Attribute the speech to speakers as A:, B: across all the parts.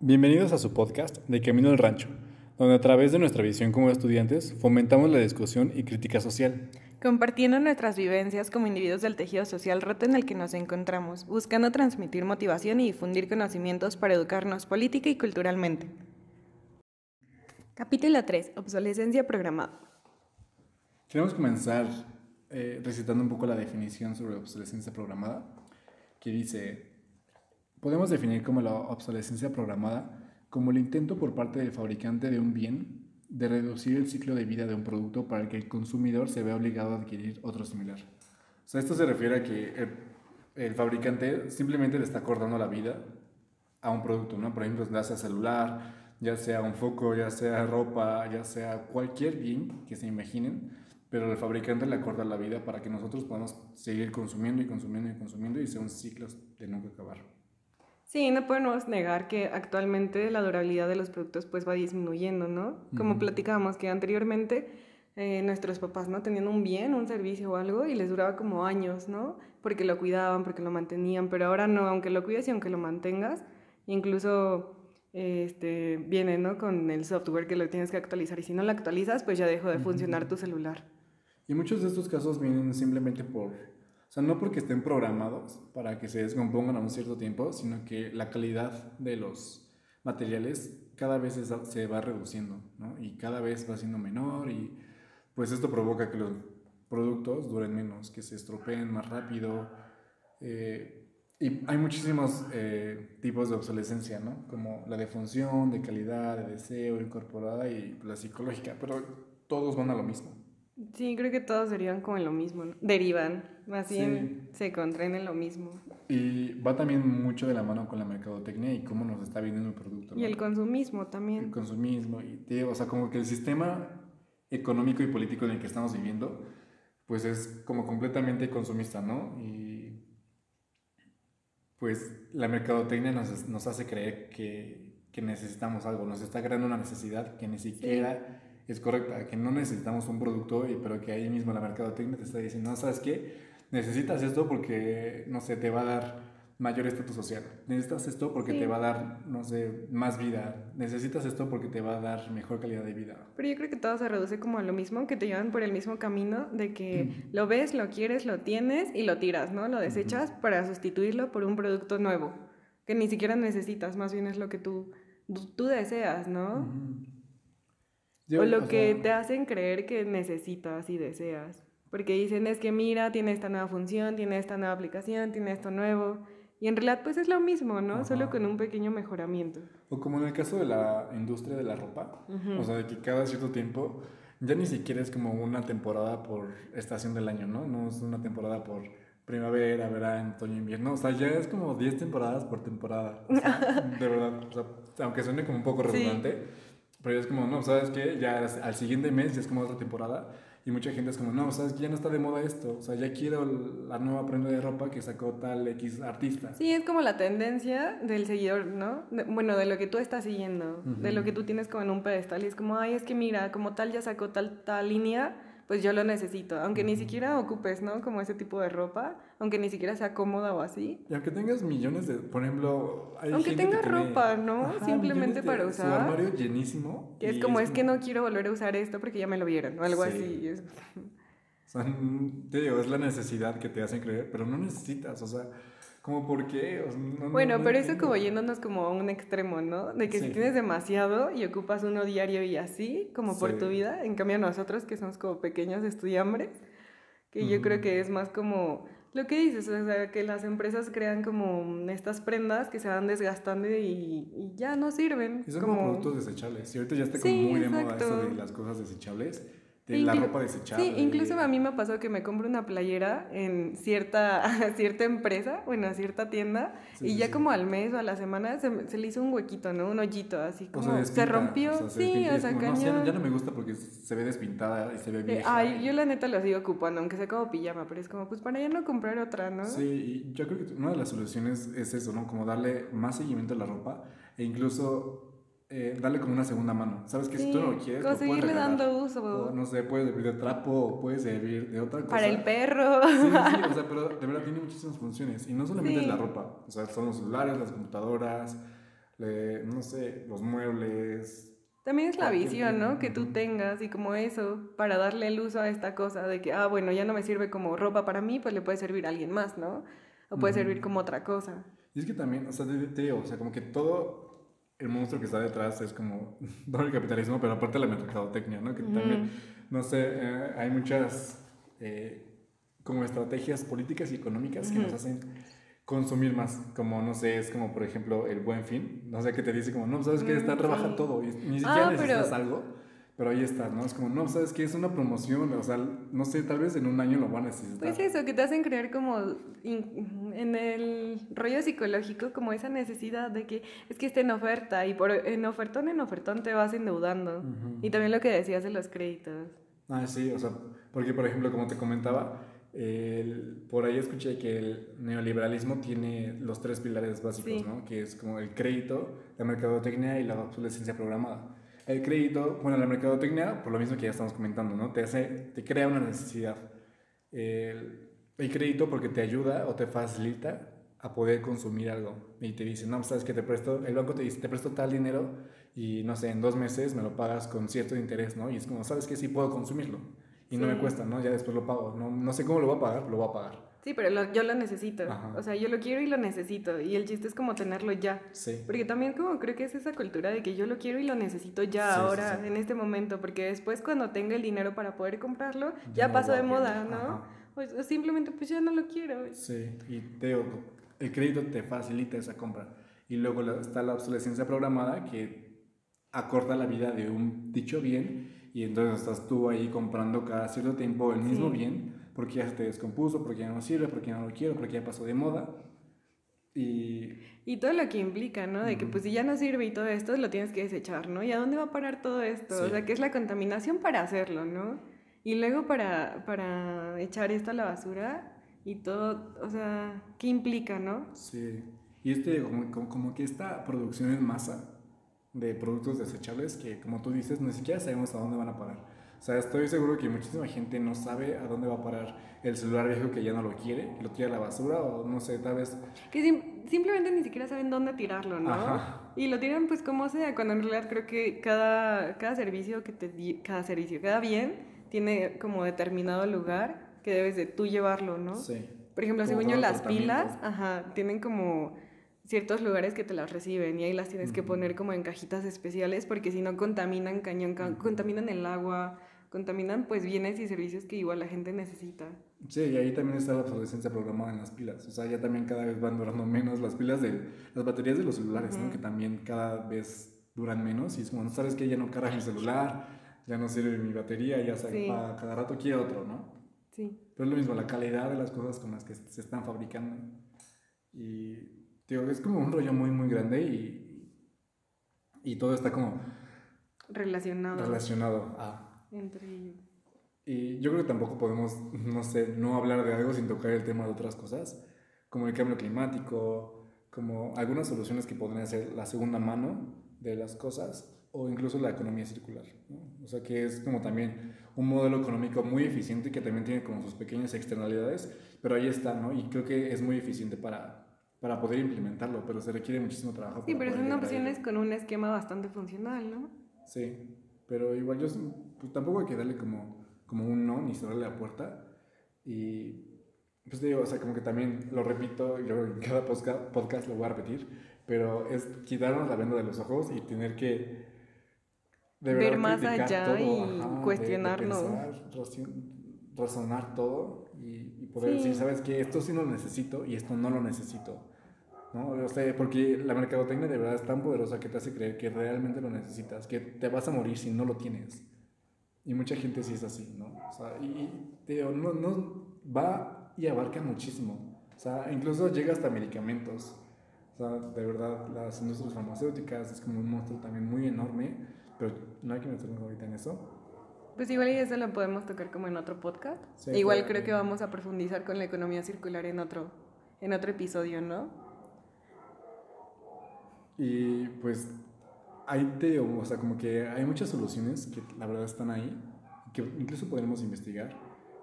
A: Bienvenidos a su podcast de Camino al Rancho, donde a través de nuestra visión como estudiantes fomentamos la discusión y crítica social.
B: Compartiendo nuestras vivencias como individuos del tejido social roto en el que nos encontramos, buscando transmitir motivación y difundir conocimientos para educarnos política y culturalmente. Capítulo 3. Obsolescencia programada.
A: Queremos comenzar eh, recitando un poco la definición sobre obsolescencia programada, que dice, podemos definir como la obsolescencia programada como el intento por parte del fabricante de un bien de reducir el ciclo de vida de un producto para que el consumidor se vea obligado a adquirir otro similar. O sea, esto se refiere a que el, el fabricante simplemente le está acordando la vida a un producto, ¿no? Por ejemplo, ya sea celular, ya sea un foco, ya sea ropa, ya sea cualquier bien que se imaginen, pero el fabricante le acorda la vida para que nosotros podamos seguir consumiendo y consumiendo y consumiendo y sea un ciclo de nunca acabar.
B: Sí, no podemos negar que actualmente la durabilidad de los productos pues va disminuyendo, ¿no? Como platicábamos que anteriormente eh, nuestros papás, ¿no? Tenían un bien, un servicio o algo y les duraba como años, ¿no? Porque lo cuidaban, porque lo mantenían, pero ahora no, aunque lo cuides y aunque lo mantengas, incluso este, viene, ¿no? Con el software que lo tienes que actualizar y si no lo actualizas, pues ya dejó de funcionar tu celular.
A: Y muchos de estos casos vienen simplemente por, sea, no porque estén programados para que se descompongan a un cierto tiempo, sino que la calidad de los materiales cada vez se va reduciendo, ¿no? Y cada vez va siendo menor y pues esto provoca que los productos duren menos, que se estropeen más rápido. Eh, y hay muchísimos eh, tipos de obsolescencia, ¿no? Como la de función, de calidad, de deseo, incorporada y la psicológica, pero todos van a lo mismo.
B: Sí, creo que todos serían como en lo mismo, ¿no? derivan, más bien se contraen en lo mismo.
A: Y va también mucho de la mano con la mercadotecnia y cómo nos está vendiendo el producto.
B: Y el consumismo también.
A: El consumismo, y o sea, como que el sistema económico y político en el que estamos viviendo, pues es como completamente consumista, ¿no? Y pues la mercadotecnia nos, nos hace creer que, que, necesitamos algo, nos está creando una necesidad que ni siquiera es correcta, que no necesitamos un producto, pero que ahí mismo la mercadotecnia te está diciendo, no, ¿sabes qué? Necesitas esto porque, no sé, te va a dar mayor estatus social. Necesitas esto porque te va a dar, no sé, más vida. Necesitas esto porque te va a dar mejor calidad de vida.
B: Pero yo creo que todo se reduce como a lo mismo, que te llevan por el mismo camino de que lo ves, lo quieres, lo tienes y lo tiras, ¿no? Lo desechas para sustituirlo por un producto nuevo, que ni siquiera necesitas, más bien es lo que tú, tú, deseas, ¿no? O lo que te hacen creer que necesitas y deseas. Porque dicen, es que mira, tiene esta nueva función, tiene esta nueva aplicación, tiene esto nuevo. Y en realidad pues es lo mismo, ¿no? Solo con un pequeño mejoramiento.
A: O como en el caso de la industria de la ropa, o sea, de que cada cierto tiempo ya ni siquiera es como una temporada por estación del año, ¿no? No es una temporada por primavera, verano, otoño, invierno. O sea, ya es como 10 temporadas por temporada. de verdad. O sea, aunque suene como un poco redundante, pero es como, no, ¿sabes qué? Ya al siguiente mes ya es como otra temporada. Y mucha gente es como, no, ¿sabes qué? Ya no está de moda esto. O sea, ya quiero la nueva prenda de ropa que sacó tal X artista.
B: Sí, es como la tendencia del seguidor, ¿no? bueno, de lo que tú estás siguiendo, de lo que tú tienes como en un pedestal. Y es como, ay, es que mira, como tal ya sacó tal, tal línea pues yo lo necesito, aunque ni siquiera ocupes, ¿no? Como ese tipo de ropa, aunque ni siquiera sea cómoda o así.
A: Y aunque tengas millones de, por ejemplo,
B: hay aunque tengas ropa, ¿no? Simplemente para usar.
A: Su armario llenísimo.
B: Que es como, es, que no quiero volver a usar esto porque ya me lo vieron, o algo así.
A: O sea, te digo, es la necesidad que te hacen creer, pero no necesitas, o sea como por qué?
B: bueno, pero eso como yéndonos como a un extremo, ¿no? De que si tienes demasiado y ocupas uno diario y así, como por tu vida, en cambio nosotros que somos como pequeños estudiambres, que yo creo que es más como lo que dices, o sea, que las empresas crean como estas prendas que se van desgastando y, ya no sirven.
A: Y son como, productos desechables. Y ahorita ya está como muy de moda eso de las cosas desechables de la ropa desechable.
B: Sí, incluso a mí me pasó que me compro una playera en cierta, cierta empresa, bueno, cierta tienda, y ya como al mes o a la semana se, se, le hizo un huequito, ¿no? Un hoyito, así como se rompió. sí, o sea,
A: no, ya, no me gusta porque se ve despintada y se ve vieja.
B: Ay, yo la neta lo sigo ocupando, aunque sea como pijama, pero es como, pues para ya no comprar otra, ¿no?
A: Sí, y yo creo que una de las soluciones es eso, ¿no? Como darle más seguimiento a la ropa e incluso eh, darle como una segunda mano. ¿Sabes que Si tú no lo quieres,
B: conseguirle dando uso.
A: no sé, puede servir de trapo o puede servir de otra cosa.
B: Para el perro.
A: Sí, sí, o sea, pero de verdad tiene muchísimas funciones. Y no solamente es la ropa, o sea, son los celulares, las computadoras, le- no sé, los muebles.
B: También es la visión, ¿no? Que tú tengas y como eso, para darle el uso a esta cosa de que, ah, bueno, ya no me sirve como ropa para mí, pues le puede servir a alguien más, ¿no? O puede
A: Ujú.
B: servir como otra cosa.
A: Y es que también, o sea, te digo, o sea, como que todo el monstruo que está detrás es como todo el capitalismo, pero aparte la mercadotecnia, ¿no? Que también, no sé, eh, hay muchas eh, como estrategias políticas y económicas que nos hacen consumir más, como, no sé, es como, por ejemplo, el buen fin, no sé, que te dice como, no, sabes que está,
B: Mm,
A: trabaja
B: sí.
A: todo, y ni siquiera
B: Ah, pero-
A: necesitas algo, pero ahí está, ¿no? Es como, no, sabes que es una promoción, o sea, no sé, tal vez en un año lo van a necesitar.
B: Pues eso, que te hacen creer como in- en el rollo psicológico, como esa necesidad de que es que esté en oferta y por en ofertón en ofertón te vas endeudando.
A: Ujú.
B: Y también lo que decías de los créditos.
A: Ah, sí, o sea, porque por ejemplo, como te comentaba, el- por ahí escuché que el neoliberalismo tiene los tres pilares básicos,
B: Sí.
A: ¿no? Que es como el crédito, la mercadotecnia y la obsolescencia programada. El crédito, bueno, la mercadotecnia, por lo mismo que ya estamos comentando, ¿no? Te hace, te crea una necesidad. El, el crédito porque te ayuda o te facilita a poder consumir algo. Y te dice, no, sabes que te presto, el banco te dice, te presto tal dinero y no sé, en dos meses me lo pagas con cierto interés, ¿no? Y es como, sabes que sí puedo consumirlo y no me
B: Sí.
A: cuesta, ¿no? Ya después lo pago. No, no sé cómo lo voy a pagar, pero lo voy a pagar.
B: Sí, pero lo- yo lo necesito.
A: Ajá.
B: O sea, yo lo quiero y lo necesito. Y el chiste es como tenerlo ya.
A: Sí.
B: Porque también como creo que es esa cultura de que yo lo quiero y lo necesito ya,
A: Sí,
B: ahora,
A: sí.
B: en este momento, porque después cuando tenga el dinero para poder comprarlo,
A: Ya
B: ya, pasó de moda. ¿no? O, o simplemente pues ya no lo quiero.
A: Sí, y te digo, el crédito te facilita esa compra. Y luego está la obsolescencia programada que acorta la vida de un dicho bien y entonces estás tú ahí comprando cada cierto tiempo el mismo
B: Sí.
A: bien porque ya se te descompuso, porque ya no sirve, porque ya no lo quiero, porque ya pasó de moda. Y
B: Y todo lo que implica, ¿no? De que
A: Ujú.
B: pues si ya no sirve y todo esto, lo tienes que desechar, ¿no? ¿Y a dónde va a parar todo esto?
A: Sí.
B: O sea, que es la contaminación para hacerlo, ¿no? Y luego para, para echar esto a la basura y todo, o sea, ¿qué implica, no?
A: sí, y este como, como, como que esta producción en masa de productos desechables que como tú dices, ni siquiera sabemos a dónde van a parar. O sea, estoy seguro que muchísima gente no sabe a dónde va a parar el celular viejo que ya no lo quiere, que lo tira a la basura o no sé, tal vez
B: Que sim- simplemente ni siquiera saben dónde tirarlo, ¿no?
A: Ajá.
B: Y lo tiran pues como sea, cuando en realidad creo que cada, cada servicio que te cada servicio, cada bien tiene como determinado lugar que debes de tú llevarlo, ¿no?
A: Sí.
B: Por ejemplo, según yo, las pilas, ajá, tienen como ciertos lugares que te las reciben y ahí las tienes que
A: Ujú.
B: poner como en cajitas especiales porque si no contaminan cañón, contaminan el agua, contaminan pues bienes y servicios que igual la gente necesita.
A: Sí, y ahí también está la obsolescencia programada en las pilas. O sea, ya también cada vez van durando menos las pilas de las baterías de los celulares, ¿no?
B: Ujú.
A: Que también cada vez duran menos y es como, no sabes que ya no carga mi celular, ya no sirve mi batería, ya se
B: Sí.
A: apaga cada rato quiero otro, ¿no?
B: Sí.
A: Pero es lo mismo, la calidad de las cosas con las que se están fabricando. Y digo, es como un rollo muy, muy grande y, y todo está como
B: Relacionado
A: relacionado a...
B: entre ellos.
A: Y yo creo que tampoco podemos, no sé, no hablar de algo sin tocar el tema de otras cosas, como el cambio climático, como algunas soluciones que podrían ser la segunda mano de las cosas o incluso la economía circular. ¿no? O sea que es como también un modelo económico muy eficiente que también tiene como sus pequeñas externalidades, pero ahí está, ¿no? Y creo que es muy eficiente para, para poder implementarlo, pero se requiere muchísimo trabajo.
B: Sí, pero son opciones con un esquema bastante funcional, ¿no?
A: Sí, pero igual yo pues, tampoco hay que darle como, como un no ni cerrarle la puerta. Y pues te digo, o sea, como que también lo repito, y luego en cada podcast lo voy a repetir, pero es quitarnos la venda de los ojos y tener que de
B: Ver más allá y
A: de- de
B: cuestionarnos.
A: pensar, razonar todo y, y poder
B: Sí.
A: decir, sabes que esto sí lo necesito y esto no lo necesito. ¿no? O sea, porque la mercadotecnia de verdad es tan poderosa que te hace creer que realmente lo necesitas, que te vas a morir si no lo tienes. Y mucha gente sí es así, ¿no? O sea, y, te no, no va y abarca muchísimo. O sea, incluso llega hasta medicamentos. O sea, de verdad, las industrias farmacéuticas es como un monstruo también muy enorme, pero no hay que meternos ahorita en eso.
B: Pues igual y eso lo podemos tocar como en otro podcast.
A: Sí,
B: igual
A: claro.
B: creo que vamos a profundizar con la economía circular en otro, en otro episodio, ¿no?
A: Y pues ahí te digo, o sea, como que hay muchas soluciones que la verdad están ahí, que incluso podremos investigar.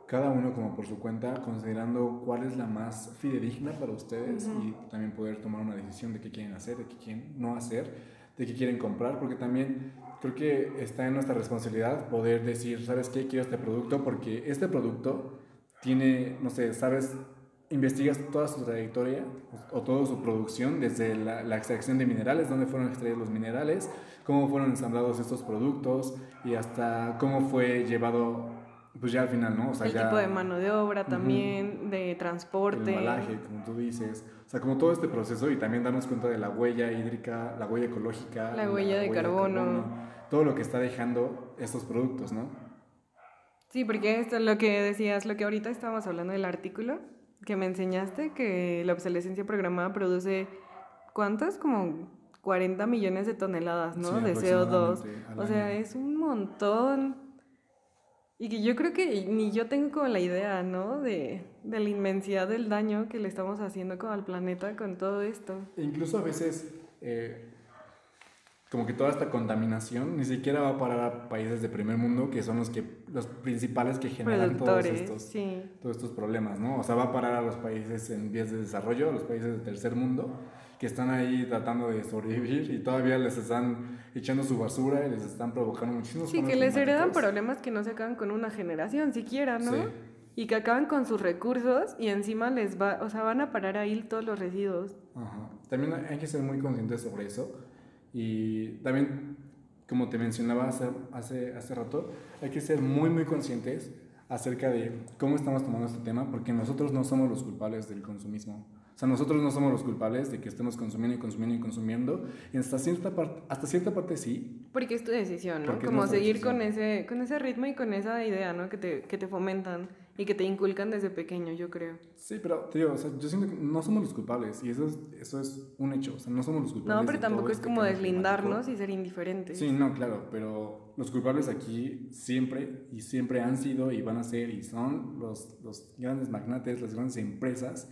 A: cada uno como por su cuenta, considerando cuál es la más fidedigna para ustedes y también poder tomar una decisión de qué quieren hacer, de qué quieren no hacer, de qué quieren comprar, porque también creo que está en nuestra responsabilidad poder decir, ¿sabes qué? Quiero este producto porque este producto tiene, no sé, sabes, investigas toda su trayectoria o toda su producción, desde la, la extracción de minerales, dónde fueron extraídos los minerales, cómo fueron ensamblados estos productos y hasta cómo fue llevado pues ya al final, ¿no?
B: O sea, el tipo de mano de obra también, de transporte.
A: El embalaje, como tú dices. O sea, como todo este proceso y también darnos cuenta de la huella hídrica, la huella ecológica.
B: La huella, de, carbono.
A: Todo lo que está dejando estos productos, ¿no?
B: Sí, porque esto es lo que decías, lo que ahorita estábamos hablando del artículo que me enseñaste, que la obsolescencia programada produce, ¿cuántas? Como 40 millones de toneladas, ¿no? de CO2. O sea, es un montón. Y que yo creo que ni yo tengo como la idea, ¿no? De, de, la inmensidad del daño que le estamos haciendo como al planeta con todo esto.
A: E incluso a veces, eh, como que toda esta contaminación ni siquiera va a parar a países de primer mundo, que son los, que, los principales que generan todos estos, todos estos problemas, ¿no? O sea, va a parar a los países en vías de desarrollo, a los países del tercer mundo, que están ahí tratando de sobrevivir y todavía les están echando su basura y les están provocando muchísimos
B: Sí, que les heredan problemas que no se acaban con una generación siquiera, ¿no? Sí. Y que acaban con sus recursos y encima les va, o sea, van a parar ahí todos los residuos.
A: Ajá. También hay que ser muy conscientes sobre eso y también, como te mencionaba hace, hace, hace rato, hay que ser muy, muy conscientes acerca de cómo estamos tomando este tema porque nosotros no somos los culpables del consumismo sea, nosotros no somos los culpables de que estemos consumiendo y consumiendo y consumiendo. Y hasta cierta, parte, hasta cierta parte sí.
B: Porque es tu decisión, ¿no? Como seguir con ese, con ese ritmo y con esa idea, ¿no? Que te, que te fomentan y que te inculcan desde pequeño, yo creo.
A: Sí, pero, tío, o sea, yo siento que no somos los culpables y eso es, eso es un hecho, o sea, no somos los culpables.
B: No, pero tampoco es este como deslindarnos y ser indiferentes.
A: Sí, no, claro, pero los culpables aquí siempre y siempre han sido y van a ser y son los, los grandes magnates, las grandes empresas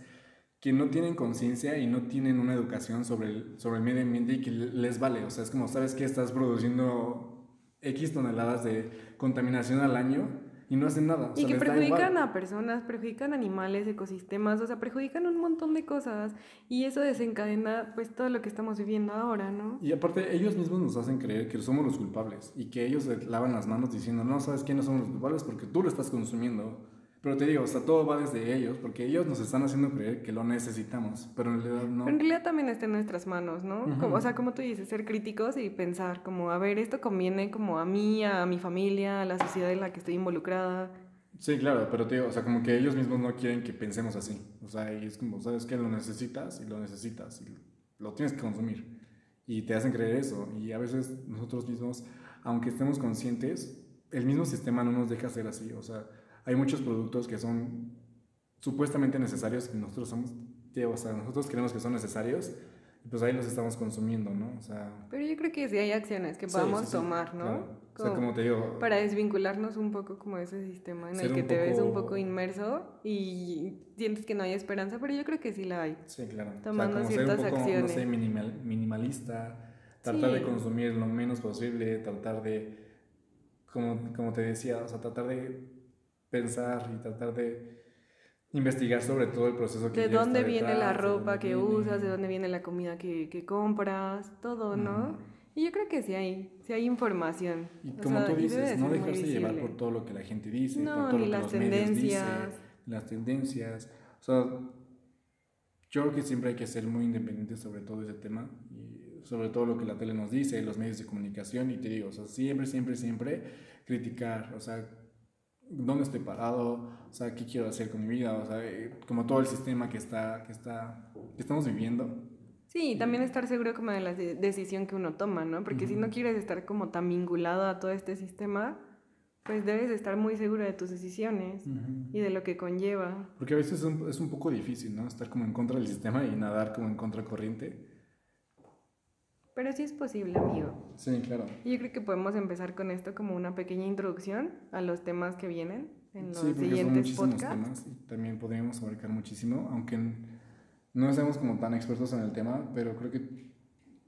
A: que no tienen conciencia y no tienen una educación sobre el, sobre el medio ambiente y que les vale. O sea, es como, ¿sabes que Estás produciendo X toneladas de contaminación al año y no hacen nada.
B: y que perjudican a personas, perjudican animales, ecosistemas, o sea, perjudican un montón de cosas y eso desencadena pues todo lo que estamos viviendo ahora, ¿no?
A: Y aparte ellos mismos nos hacen creer que somos los culpables y que ellos lavan las manos diciendo, no, ¿sabes qué? No somos los culpables porque tú lo estás consumiendo. Pero te digo, o sea, todo va desde ellos, porque ellos nos están haciendo creer que lo necesitamos, pero en realidad no.
B: en realidad también está en nuestras manos, ¿no? o sea, como tú dices, ser críticos y pensar como, a ver, esto conviene como a mí, a mi familia, a la sociedad en la que estoy involucrada.
A: Sí, claro, pero te digo, o sea, como que ellos mismos no quieren que pensemos así. O sea, y es como, ¿sabes qué? Lo necesitas y lo necesitas y lo tienes que consumir. Y te hacen creer eso. Y a veces nosotros mismos, aunque estemos conscientes, el mismo sistema no nos deja ser así. O sea, hay muchos productos que son supuestamente necesarios y nosotros somos, o sea, nosotros creemos que son necesarios y pues ahí los estamos consumiendo, ¿no? O sea...
B: Pero yo creo que sí hay acciones que podamos tomar, ¿no?
A: o sea, como te digo...
B: Para desvincularnos un poco como ese sistema en el que te ves un poco inmerso y sientes que no hay esperanza, pero yo creo que sí la hay.
A: Sí, claro.
B: Tomando ciertas ser un poco, acciones.
A: No sé, minimal, minimalista, tratar de consumir lo menos posible, tratar de, como, como te decía, o sea, tratar de pensar y tratar de investigar sobre todo el proceso
B: que De dónde viene la ropa que usas, de dónde viene la comida que, que compras, todo, ¿no? Y yo creo que sí hay, sí hay información.
A: Y como tú dices, no dejarse llevar por todo lo que la gente dice, por todo lo que las los tendencias. Medios dicen, las tendencias. O sea, yo creo que siempre hay que ser muy independiente sobre todo ese tema y sobre todo lo que la tele nos dice, los medios de comunicación y te digo, o sea, siempre, siempre, siempre criticar, o sea, dónde estoy parado, o sea, qué quiero hacer con mi vida, o sea, eh, como todo el sistema que está, que está, que estamos viviendo.
B: Sí, y también estar seguro como de la decisión que uno toma, ¿no? Porque si no quieres estar como tan vinculado a todo este sistema, pues debes estar muy seguro de tus decisiones y de lo que conlleva.
A: Porque a veces es un, es un, poco difícil, ¿no? Estar como en contra del sistema y nadar como en contracorriente.
B: Pero sí es posible, amigo.
A: Sí, claro.
B: Y yo creo que podemos empezar con esto como una pequeña introducción a los temas que vienen en los sí, siguientes son podcasts.
A: Temas y también podríamos abarcar muchísimo, aunque no seamos como tan expertos en el tema, pero creo que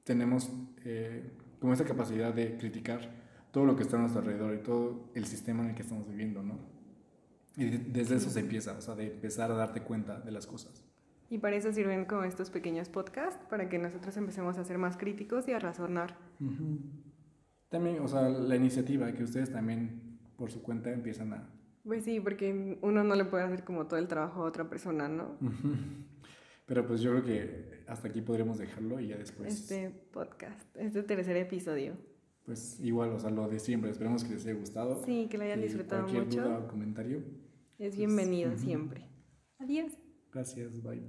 A: tenemos eh, como esa capacidad de criticar todo lo que está a nuestro alrededor y todo el sistema en el que estamos viviendo, ¿no? Y de- desde eso se empieza, o sea, de empezar a darte cuenta de las cosas.
B: Y para eso sirven como estos pequeños podcasts, para que nosotros empecemos a ser más críticos y a razonar.
A: Ujú. También, o sea, la iniciativa, que ustedes también por su cuenta empiezan a...
B: Pues sí, porque uno no le puede hacer como todo el trabajo a otra persona, ¿no?
A: Pero pues yo creo que hasta aquí podremos dejarlo y ya después,
B: Este podcast, este tercer episodio.
A: pues igual, o sea, lo de siempre. Esperemos que les haya gustado.
B: Sí, que lo hayan
A: Y
B: disfrutado
A: cualquier
B: mucho.
A: duda o comentario,
B: Es bienvenido
A: ujú.
B: siempre. Adiós.
A: gracias, bye.